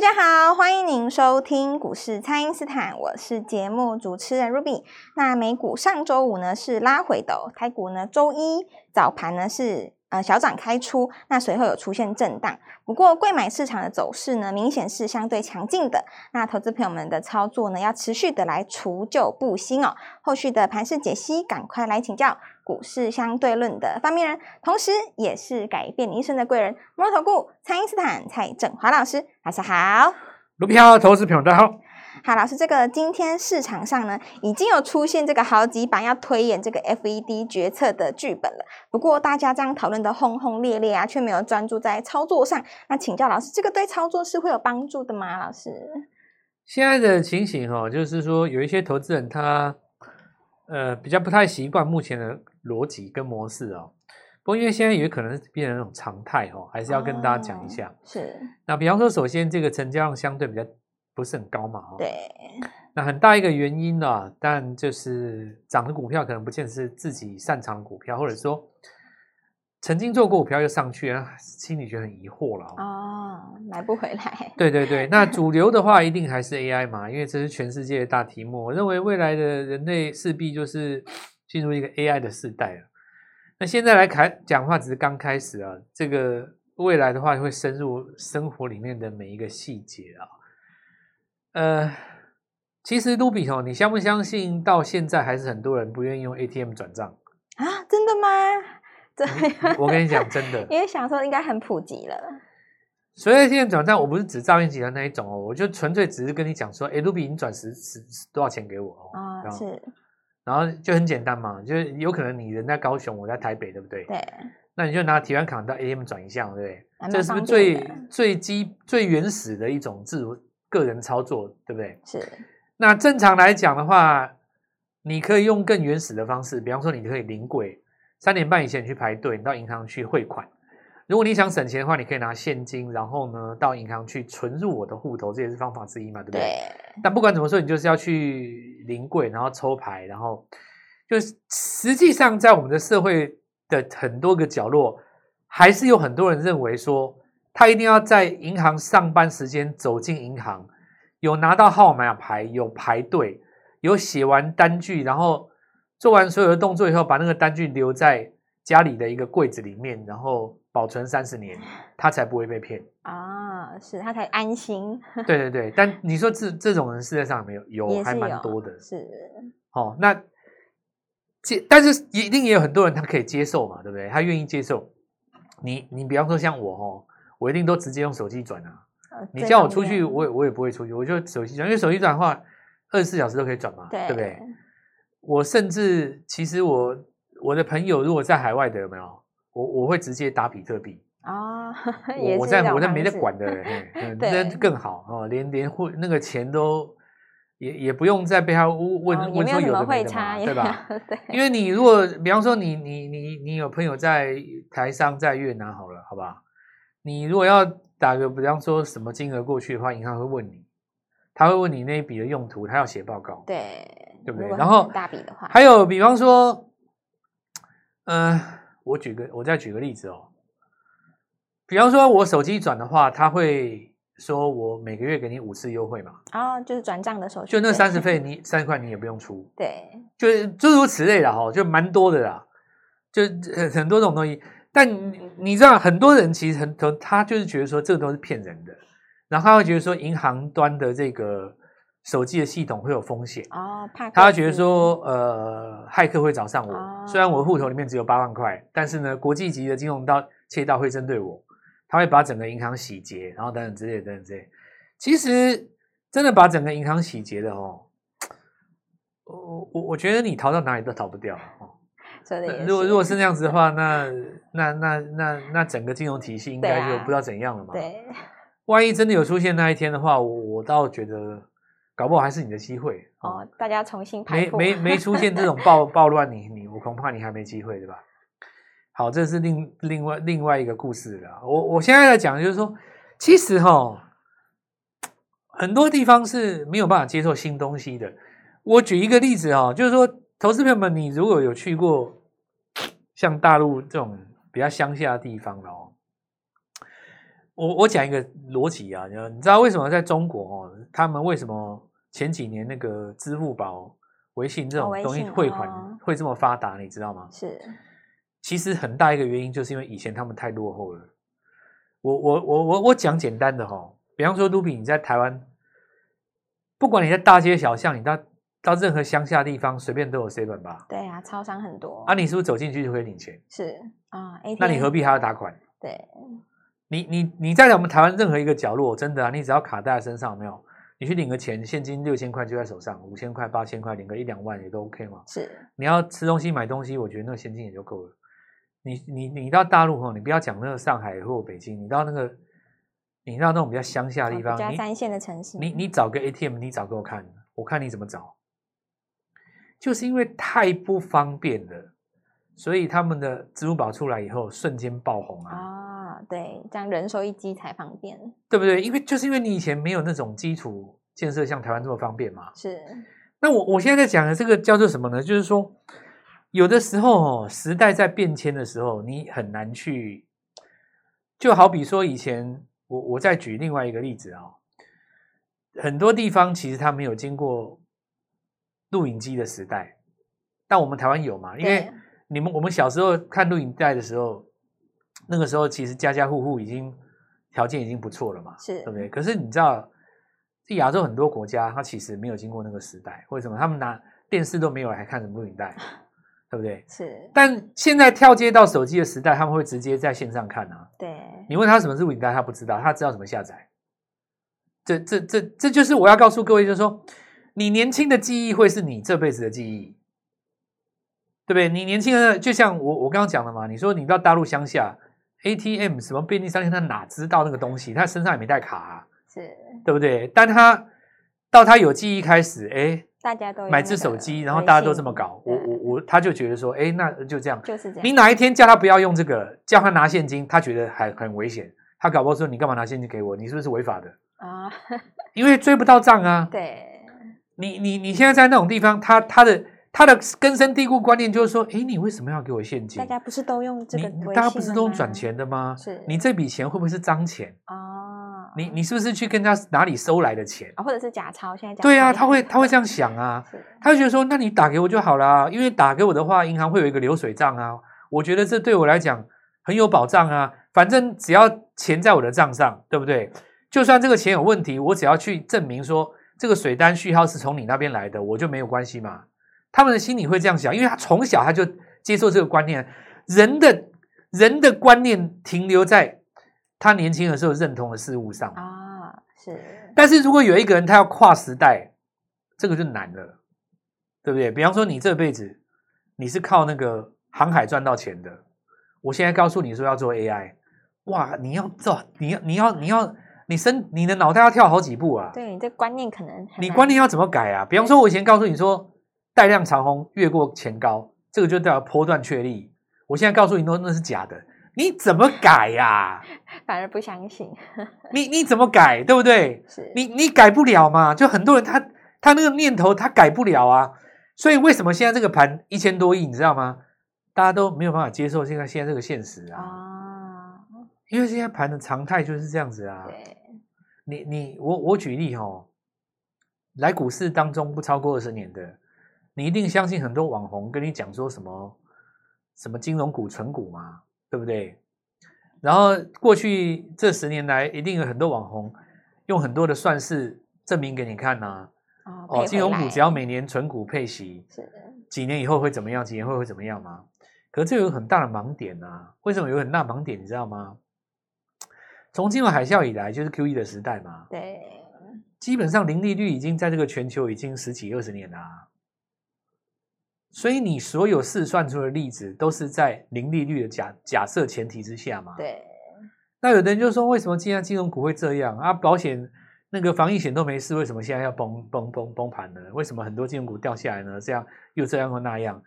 大家好，欢迎您收听股市蔡因斯坦，我是节目主持人 Ruby。那美股上周五呢是拉回的哦，台股呢周一早盘呢是呃小涨开出，那随后有出现震荡。不过贵买市场的走势呢明显是相对强劲的，那投资朋友们的操作呢要持续的来除旧布新哦。后续的盘势解析，赶快来请教股市相对论的发明人，同时也是改变你一生的贵人——摩尔投顾蔡英斯坦蔡振华老师，大家好，卢票，投资朋友大家好。好，老师，这个今天市场上呢已经有出现这个好几版要推演这个 FED 决策的剧本了，不过大家这样讨论的轰轰烈烈啊，却没有专注在操作上。那请教老师，这个对操作是会有帮助的吗？老师，现在的情形哦，就是说有一些投资人他呃比较不太习惯目前的。逻辑跟模式哦，不过因为现在也可能是变成一种常态哦，还是要跟大家讲一下。哦、是。那比方说，首先这个成交量相对比较不是很高嘛，哦。对。那很大一个原因呢，啊，但就是涨的股票可能不见得是自己擅长的股票，或者说曾经做过股票又上去，心里觉得很疑惑了哦，买不回来。对对对，那主流的话 一定还是 AI 嘛，因为这是全世界的大题目。我认为未来的人类势必就是。进入一个 AI 的时代了，那现在来看讲话只是刚开始啊，这个未来的话会深入生活里面的每一个细节啊。呃，其实卢比哦，你相不相信？到现在还是很多人不愿意用 ATM 转账啊？真的吗？对，我跟你讲真的，因为想说应该很普及了。所以现在转账，我不是指诈骗集团那一种哦，我就纯粹只是跟你讲说，哎，卢比，你转十十多少钱给我哦？啊，是。然后就很简单嘛，就是有可能你人在高雄，我在台北，对不对？对。那你就拿提款卡到 ATM 转一下，对不对？这是不是最最基最原始的一种自主个人操作，对不对？是。那正常来讲的话，你可以用更原始的方式，比方说你可以临柜，三点半以前你去排队，你到银行去汇款。如果你想省钱的话，你可以拿现金，然后呢到银行去存入我的户头，这也是方法之一嘛，对不对？对。但不管怎么说，你就是要去临柜，然后抽牌，然后就是实际上在我们的社会的很多个角落，还是有很多人认为说，他一定要在银行上班时间走进银行，有拿到号码牌，有排队，有写完单据，然后做完所有的动作以后，把那个单据留在家里的一个柜子里面，然后。保存三十年，他才不会被骗啊！是他才安心。对对对，但你说这这种人世界上没有，有，有还蛮多的。是哦，那接，但是一定也有很多人他可以接受嘛，对不对？他愿意接受。你你比方说像我哦，我一定都直接用手机转啊。呃、你叫我出去，我也我也不会出去，我就手机转，因为手机转的话，二十四小时都可以转嘛，对，对不对？我甚至其实我我的朋友如果在海外的有没有？我我会直接打比特币啊，我在我在没得管的，那更好哦，连连汇那个钱都也也不用再被他问问说有的没的嘛，对吧？对，因为你如果比方说你你你你有朋友在台商在越南好了，好不好？你如果要打个比方说什么金额过去的话，银行会问你，他会问你那一笔的用途，他要写报告，对，对不对？然后大笔的话，还有比方说，嗯、呃。我举个，我再举个例子哦。比方说，我手机转的话，他会说我每个月给你五次优惠嘛。哦，就是转账的手续，就那三十费，你三十块你也不用出。对，就是诸如此类的哈，就蛮多的啦，就很很多种东西。但你知道，很多人其实很多，他就是觉得说这个都是骗人的，然后他会觉得说银行端的这个。手机的系统会有风险哦，怕他觉得说，呃，骇客会找上我。哦、虽然我户头里面只有八万块，但是呢，国际级的金融盗窃盗会针对我，他会把整个银行洗劫，然后等等之类等等之类。其实真的把整个银行洗劫的哦，我我我觉得你逃到哪里都逃不掉哦。如果如果是那样子的话，那那那那那整个金融体系应该就不知道怎样了嘛。对，对，万一真的有出现那一天的话，我我倒觉得。搞不好还是你的机会哦！大家重新排没没没出现这种暴 暴乱，你你我恐怕你还没机会，对吧？好，这是另另外另外一个故事了。我我现在在讲，就是说，其实哈，很多地方是没有办法接受新东西的。我举一个例子哈，就是说，投资朋友们，你如果有去过像大陆这种比较乡下的地方哦，我我讲一个逻辑啊，你知道为什么在中国哦，他们为什么前几年那个支付宝、微信这种东西汇款会这么发达？你知道吗？是，其实很大一个原因就是因为以前他们太落后了。我我我我我讲简单的哈，比方说卢比，你在台湾，不管你在大街小巷，你到到任何乡下地方，随便都有 seven 吧？对啊，超商很多。啊，你是不是走进去就可以领钱？是啊，那你何必还要打款？对，你你你在我们台湾任何一个角落，真的啊，你只要卡带在身上，有没有？你去领个钱，现金六千块就在手上，五千块、八千块，领个一两万也都 OK 嘛。是，你要吃东西、买东西，我觉得那个现金也就够了。你你你到大陆哈，你不要讲那个上海或北京，你到那个。你到那种比较乡下的地方，加三线的城市，你你，你找个 ATM，你找给我看，我看你怎么找。就是因为太不方便了，所以他们的支付宝出来以后，瞬间爆红啊！啊，对，这样人手一机才方便，对不对？因为就是因为你以前没有那种基础建设像台湾这么方便嘛。是。那我我现在在讲的这个叫做什么呢？就是说，有的时候哦，时代在变迁的时候，你很难去，就好比说以前。我我再举另外一个例子啊、哦，很多地方其实它没有经过录影机的时代，但我们台湾有嘛？因为你们我们小时候看录影带的时候，那个时候其实家家户户已经条件已经不错了嘛，是，对不对？可是你知道，这亚洲很多国家它其实没有经过那个时代，为什么？他们拿电视都没有，还看什么录影带？对不对？是。但现在跳接到手机的时代，他们会直接在线上看啊。对。你问他什么是录影带，他不知道，他知道怎么下载。这、这、这、这就是我要告诉各位，就是说，你年轻的记忆会是你这辈子的记忆，对不对？你年轻的，就像我我刚刚讲的嘛，你说你到大陆乡下，ATM 什么便利商店，他哪知道那个东西？他身上也没带卡啊，是，对不对？但他到他有记忆开始，哎。大家都买只手机，然后大家都这么搞，我我我，他就觉得说，哎，那就这样，就是这样。你哪一天叫他不要用这个，叫他拿现金，他觉得还很危险，他搞不好说，你干嘛拿现金给我？你是不是违法的啊？因为追不到账啊。对。你你你现在在那种地方，他他的他的根深蒂固观念就是说，哎，你为什么要给我现金？大家不是都用这个？大家不是都用转钱的吗？是。你这笔钱会不会是脏钱哦？你你是不是去跟他哪里收来的钱啊，或者是假钞？现在假对啊，他会他会这样想啊，他会觉得说，那你打给我就好了，因为打给我的话，银行会有一个流水账啊。我觉得这对我来讲很有保障啊。反正只要钱在我的账上，对不对？就算这个钱有问题，我只要去证明说这个水单序号是从你那边来的，我就没有关系嘛。他们的心里会这样想，因为他从小他就接受这个观念，人的人的观念停留在。他年轻的时候认同的事物上啊，是。但是如果有一个人他要跨时代，这个就难了，对不对？比方说你这辈子你是靠那个航海赚到钱的，我现在告诉你说要做 AI，哇，你要做，你要你要你要你身你的脑袋要跳好几步啊！对，你这观念可能你观念要怎么改啊？比方说，我以前告诉你说带量长红越过前高，这个就叫波段确立，我现在告诉你那那是假的。你怎么改呀？反而不相信。你你怎么改，对不对？是你你改不了嘛？就很多人他他那个念头他改不了啊。所以为什么现在这个盘一千多亿，你知道吗？大家都没有办法接受现在现在这个现实啊。啊。因为现在盘的常态就是这样子啊。对。你你我我举例哦，来股市当中不超过二十年的，你一定相信很多网红跟你讲说什么什么金融股、存股嘛。对不对？然后过去这十年来，一定有很多网红用很多的算式证明给你看呐、啊。哦，金融股只要每年存股配息，是的，几年以后会怎么样？几年后会怎么样吗？可是这有很大的盲点啊！为什么有很大盲点？你知道吗？从金融海啸以来，就是 QE 的时代嘛。对，基本上零利率已经在这个全球已经十几二十年了、啊。所以你所有试算出的例子都是在零利率的假假设前提之下嘛？对。那有的人就说，为什么现在金融股会这样啊？保险那个防疫险都没事，为什么现在要崩崩崩崩盘呢？为什么很多金融股掉下来呢？这样又这样又那样？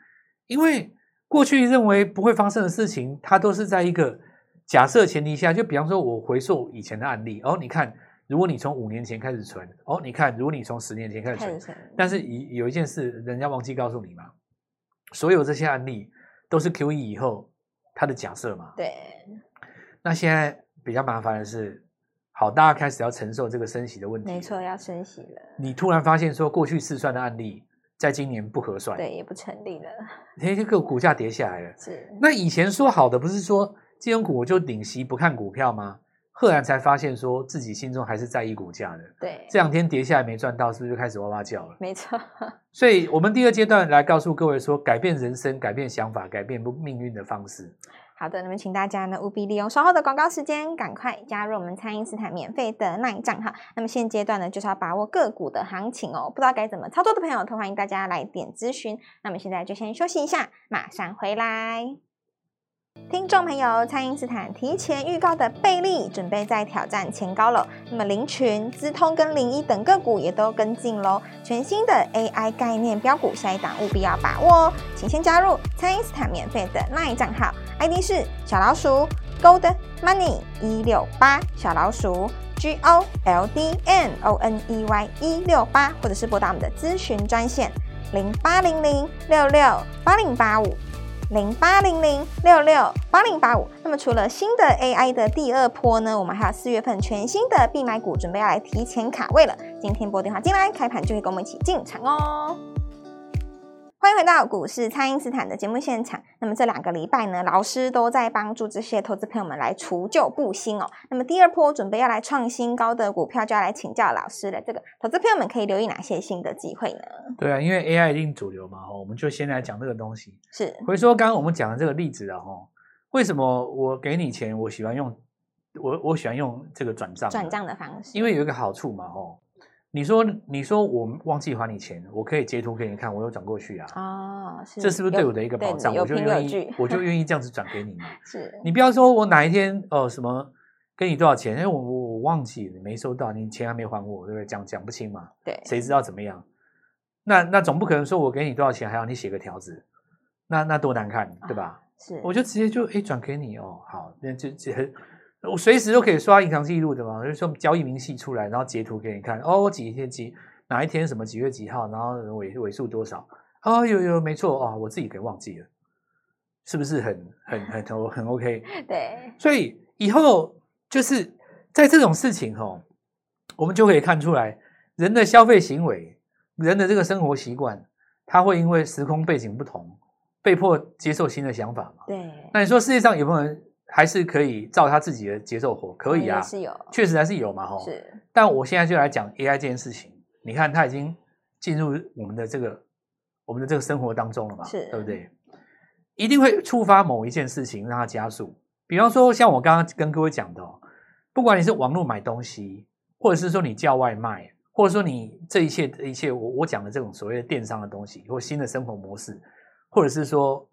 因为过去认为不会发生的事情，它都是在一个假设前提下。就比方说，我回溯以前的案例哦，你看，如果你从五年前开始存哦，你看，如果你从十年前开始存，但是有有一件事，人家忘记告诉你嘛。所有这些案例都是 QE 以后它的假设嘛？对。那现在比较麻烦的是，好，大家开始要承受这个升息的问题。没错，要升息了。你突然发现说，过去试算的案例，在今年不合算，对，也不成立了。哎，这个股价跌下来了。是。那以前说好的，不是说金融股我就领息不看股票吗？赫然才发现，说自己心中还是在意股价的。对，这两天跌下来没赚到，是不是就开始哇哇叫了？没错。所以，我们第二阶段来告诉各位说，改变人生、改变想法、改变命运的方式。好的，那么请大家呢务必利用稍后的广告时间，赶快加入我们蔡因斯坦免费的 LINE 账号。那么现阶段呢，就是要把握个股的行情哦。不知道该怎么操作的朋友，都欢迎大家来点咨询。那么现在就先休息一下，马上回来。听众朋友，蔡因斯坦提前预告的贝利准备在挑战前高了。那么林群、资通跟零一等个股也都跟进喽。全新的 AI 概念标股，下一档务必要把握哦。请先加入蔡因斯坦免费的 LINE 账号，ID 是小老鼠 Gold Money 一六八，小老鼠 G O L D M O N E Y 一六八，或者是拨打我们的咨询专线零八零零六六八零八五。零八零零六六八零八五。那么除了新的 AI 的第二波呢，我们还有四月份全新的必买股，准备要来提前卡位了。今天拨电话进来，开盘就会跟我们一起进场哦。欢迎回到股市，蔡因斯坦的节目现场。那么这两个礼拜呢，老师都在帮助这些投资朋友们来除旧布新哦。那么第二波准备要来创新高的股票，就要来请教老师了。这个投资朋友们可以留意哪些新的机会呢？对啊，因为 AI 一定主流嘛，我们就先来讲这个东西。是，回说刚刚我们讲的这个例子啊，哈，为什么我给你钱，我喜欢用我我喜欢用这个转账转账的方式？因为有一个好处嘛，哈。你说，你说我忘记还你钱，我可以截图给你看，我有转过去啊。哦，是，这是不是对我的一个保障？我就愿意，我就愿意这样子转给你嘛。是，你不要说我哪一天哦什么给你多少钱，哎我我我忘记了，没收到，你钱还没还我，对不对？讲讲不清嘛。对，谁知道怎么样？那那总不可能说我给你多少钱，还要你写个条子，那那多难看，对吧？哦、是，我就直接就哎转给你哦，好，那就就。我随时都可以刷银行记录的嘛，就是说交易明细出来，然后截图给你看。哦，我几天几哪一天什么几月几号，然后尾尾数多少？哦，有有没错哦，我自己给忘记了，是不是很很很很很 OK？对，所以以后就是在这种事情哦，我们就可以看出来人的消费行为，人的这个生活习惯，他会因为时空背景不同，被迫接受新的想法嘛？对。那你说世界上有没有人？还是可以照他自己的节奏活，可以啊，是有，确实还是有嘛，吼。是，但我现在就来讲 AI 这件事情，你看它已经进入我们的这个我们的这个生活当中了嘛，是，对不对？一定会触发某一件事情让它加速。比方说，像我刚刚跟各位讲的，不管你是网络买东西，或者是说你叫外卖，或者说你这一切一切我我讲的这种所谓的电商的东西，或新的生活模式，或者是说。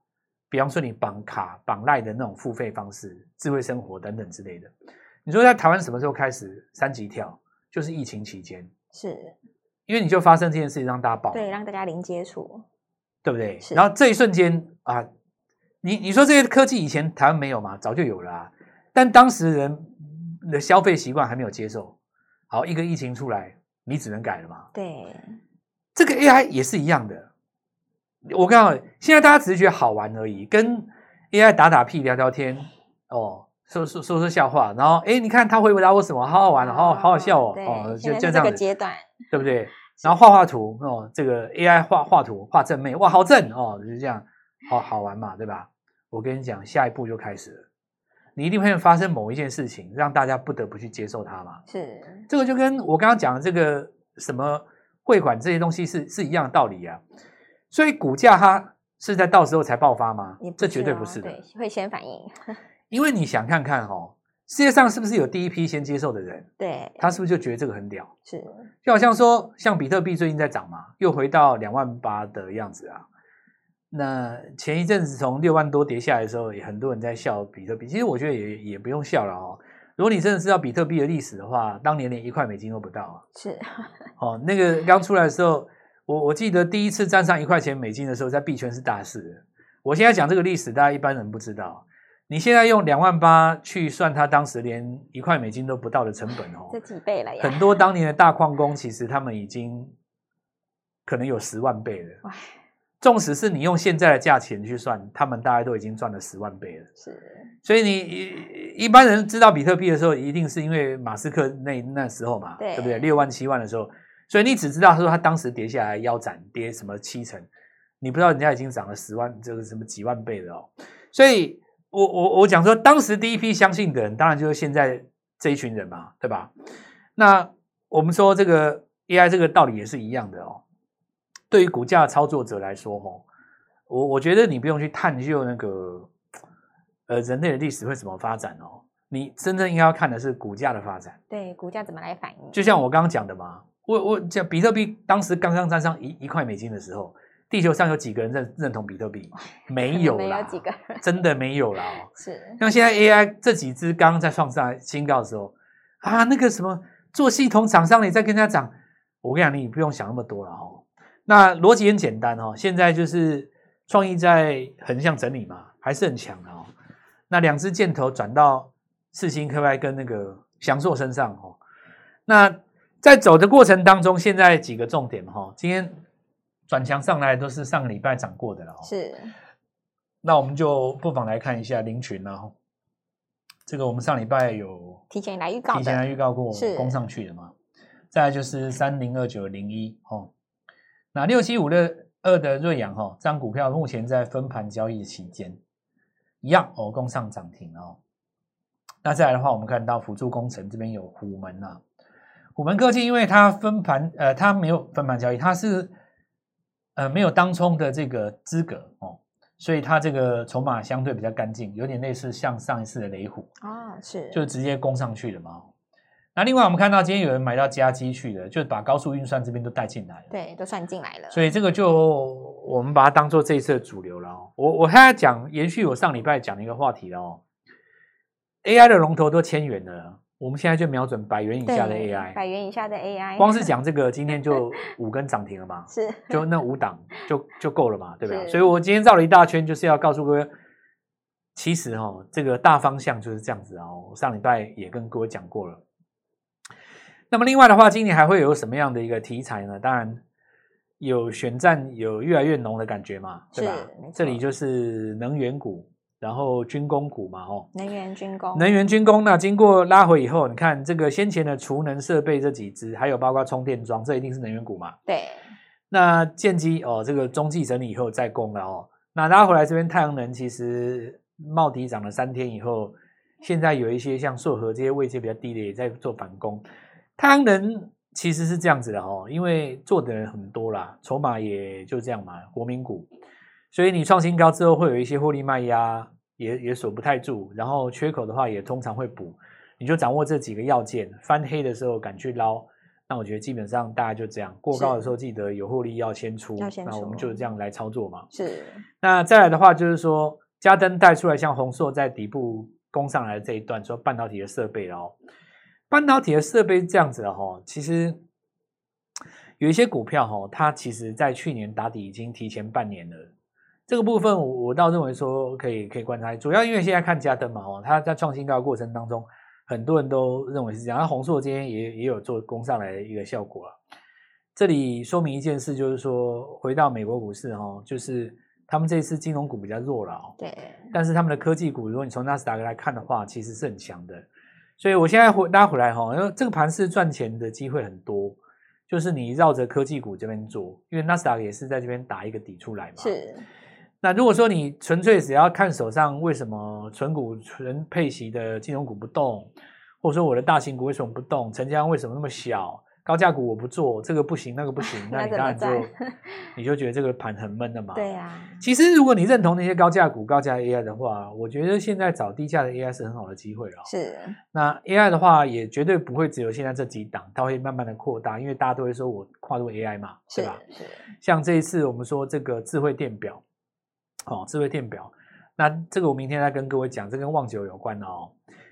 比方说，你绑卡、绑赖的那种付费方式、智慧生活等等之类的，你说在台湾什么时候开始三级跳？就是疫情期间，是，因为你就发生这件事情让大家爆，对，让大家零接触，对不对？然后这一瞬间啊，你你说这些科技以前台湾没有嘛？早就有了啊，但当时人的消费习惯还没有接受。好，一个疫情出来，你只能改了嘛？对，这个 AI 也是一样的。我告诉你，现在大家只是觉得好玩而已，跟 AI 打打屁、聊聊天，哦，说说说说笑话，然后哎，你看他回答我什么，好好玩，好好好好笑哦，哦，就就这样子，阶段，对不对？然后画画图哦，这个 AI 画画图画正妹，哇，好正哦，就是这样，好好玩嘛，对吧？我跟你讲，下一步就开始了，你一定会发生某一件事情，让大家不得不去接受它嘛。是，这个就跟我刚刚讲的这个什么汇款这些东西是是一样的道理啊。所以股价它是在到时候才爆发吗？这绝对不是的，对，会先反应。因为你想看看哦，世界上是不是有第一批先接受的人？对，他是不是就觉得这个很屌？是，就好像说，像比特币最近在涨嘛，又回到两万八的样子啊。那前一阵子从六万多跌下来的时候，也很多人在笑比特币。其实我觉得也也不用笑了哦。如果你真的知道比特币的历史的话，当年连一块美金都不到啊。是，哦，那个刚出来的时候。我我记得第一次站上一块钱美金的时候，在币圈是大事。我现在讲这个历史，大家一般人不知道。你现在用两万八去算，他当时连一块美金都不到的成本哦，这几倍了呀！很多当年的大矿工，其实他们已经可能有十万倍了。哇！纵使是你用现在的价钱去算，他们大概都已经赚了十万倍了。是。所以你一般人知道比特币的时候，一定是因为马斯克那那时候嘛，对，对不对？六万七万的时候，所以你只知道他说他当时跌下来腰斩，跌什么七成，你不知道人家已经涨了十万，这个什么几万倍的哦。所以我我我讲说，当时第一批相信的人，当然就是现在这一群人嘛，对吧？那我们说这个 AI 这个道理也是一样的哦。对于股价操作者来说，哦，我我觉得你不用去探究那个。呃，人类的历史会怎么发展哦？你真正应该要看的是股价的发展。对，股价怎么来反应？就像我刚刚讲的嘛，我我讲比特币当时刚刚站上一一块美金的时候，地球上有几个人认认同比特币？没有啦，没有几个人，真的没有啦哦。是。像现在 AI 这几只刚刚在创上新高的时候啊，那个什么做系统厂商，你在跟他讲，我跟你讲，你不用想那么多了哦。那逻辑很简单哦，现在就是创意在横向整理嘛，还是很强的哦。那两支箭头转到四星 KY 跟那个翔硕身上哦。那在走的过程当中，现在几个重点哈，今天转强上来都是上个礼拜涨过的了。是。那我们就不妨来看一下凌群了。这个我们上礼拜有提前来预告，提前来预告过，是攻上去的嘛。再来就是三零二九零一哦。那六七五六二的瑞阳哈，这张股票目前在分盘交易期间。一样哦，攻上涨停哦。那再来的话，我们看到辅助工程这边有虎门啊，虎门科技，因为它分盘呃，它没有分盘交易，它是呃没有当冲的这个资格哦，所以它这个筹码相对比较干净，有点类似像上一次的雷虎啊，是就直接攻上去了嘛。那另外我们看到今天有人买到加基去的，就把高速运算这边都带进来了，对，都算进来了。所以这个就我们把它当做这一次的主流了哦。我我还要讲延续我上礼拜讲的一个话题了哦。AI 的龙头都千元了，我们现在就瞄准百元以下的 AI，百元以下的 AI，光是讲这个今天就 五根涨停了嘛，是，就那五档 就就够了嘛，对不对？所以我今天绕了一大圈，就是要告诉各位，其实哦，这个大方向就是这样子哦。我上礼拜也跟各位讲过了。那么另外的话，今年还会有什么样的一个题材呢？当然有选战，有越来越浓的感觉嘛，对吧？这里就是能源股，然后军工股嘛，哦，能源军工，能源军工。那经过拉回以后，你看这个先前的储能设备这几只，还有包括充电桩，这一定是能源股嘛？对。那建机哦，这个中继整理以后再攻了哦。那拉回来这边太阳能其实冒底涨了三天以后，现在有一些像硕和这些位置比较低的也在做反攻。太阳能其实是这样子的哦，因为做的人很多啦，筹码也就这样嘛，国民股，所以你创新高之后会有一些获利卖压，也也锁不太住，然后缺口的话也通常会补，你就掌握这几个要件，翻黑的时候敢去捞，那我觉得基本上大家就这样，过高的时候记得有获利要先出，先出，那我们就这样来操作嘛。是，那再来的话就是说，加登带出来像红硕在底部攻上来的这一段，说半导体的设备哦。半导体的设备这样子的哈，其实有一些股票哈，它其实在去年打底已经提前半年了。这个部分我我倒认为说可以可以观察，主要因为现在看加登嘛哦，它在创新高的过程当中，很多人都认为是这样。那红硕今天也也有做攻上来的一个效果啊。这里说明一件事，就是说回到美国股市哈，就是他们这次金融股比较弱了哦。对。但是他们的科技股，如果你从纳斯达克来看的话，其实是很强的。所以，我现在回拉回来哈，因为这个盘是赚钱的机会很多，就是你绕着科技股这边做，因为纳斯达克也是在这边打一个底出来嘛。是。那如果说你纯粹只要看手上为什么纯股纯配息的金融股不动，或者说我的大型股为什么不动，成交量为什么那么小？高价股我不做，这个不行，那个不行，那你当然就 你就觉得这个盘很闷的嘛。对呀。其实如果你认同那些高价股、高价 AI 的话，我觉得现在找低价的 AI 是很好的机会了。是。那 AI 的话，也绝对不会只有现在这几档，它会慢慢的扩大，因为大家都会说我跨入 AI 嘛，对吧？是。像这一次我们说这个智慧电表，哦，智慧电表，那这个我明天再跟各位讲，这跟旺九有关的哦。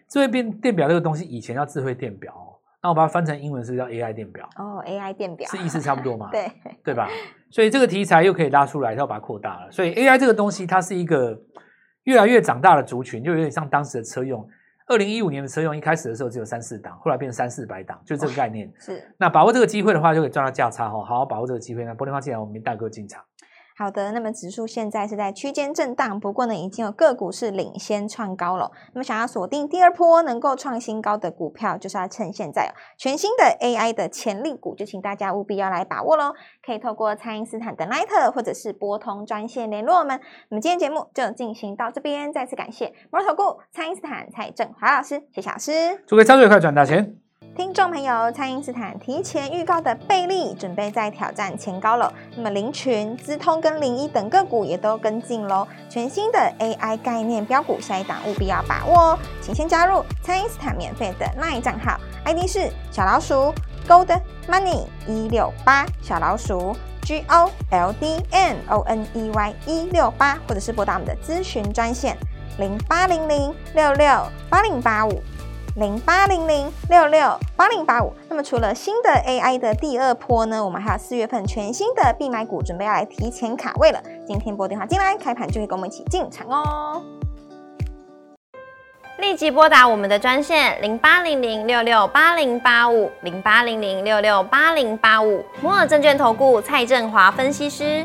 智慧电电表这个东西以前叫智慧电表。那我把它翻成英文是叫 AI 电表哦，AI 电表是意思差不多嘛？对对吧？所以这个题材又可以拉出来，要把它扩大了。所以 AI 这个东西，它是一个越来越长大的族群，就有点像当时的车用。二零一五年的车用一开始的时候只有三四档，后来变成三四百档，就这个概念。是。那把握这个机会的话，就可以赚到价差哈，好好把握这个机会。那玻璃花进来，我们大哥进场。好的，那么指数现在是在区间震荡，不过呢，已经有个股是领先创高了。那么想要锁定第二波能够创新高的股票，就是要趁现在，全新的 AI 的潜力股，就请大家务必要来把握喽。可以透过蔡因斯坦的 Line 或者是拨通专线联络我们。那么今天节目就进行到这边，再次感谢摩尔投顾蔡因斯坦蔡振华老师，谢谢老师，祝各位操作愉快，赚大钱。听众朋友，蔡因斯坦提前预告的贝利准备再挑战前高了。那么林群、资通跟零一等个股也都跟进喽。全新的 AI 概念标股，下一档务必要把握哦。请先加入蔡因斯坦免费的 LINE 账号，ID 是小老鼠 Gold Money 一六八，小老鼠 G O L D M O N E Y 一六八，或者是拨打我们的咨询专线零八零零六六八零八五。零八零零六六八零八五。那么除了新的 AI 的第二波呢，我们还有四月份全新的必买股，准备要来提前卡位了。今天拨电话进来，开盘就会跟我们一起进场哦。立即拨打我们的专线零八零零六六八零八五零八零零六六八零八五。摩尔证券投顾蔡振华分析师。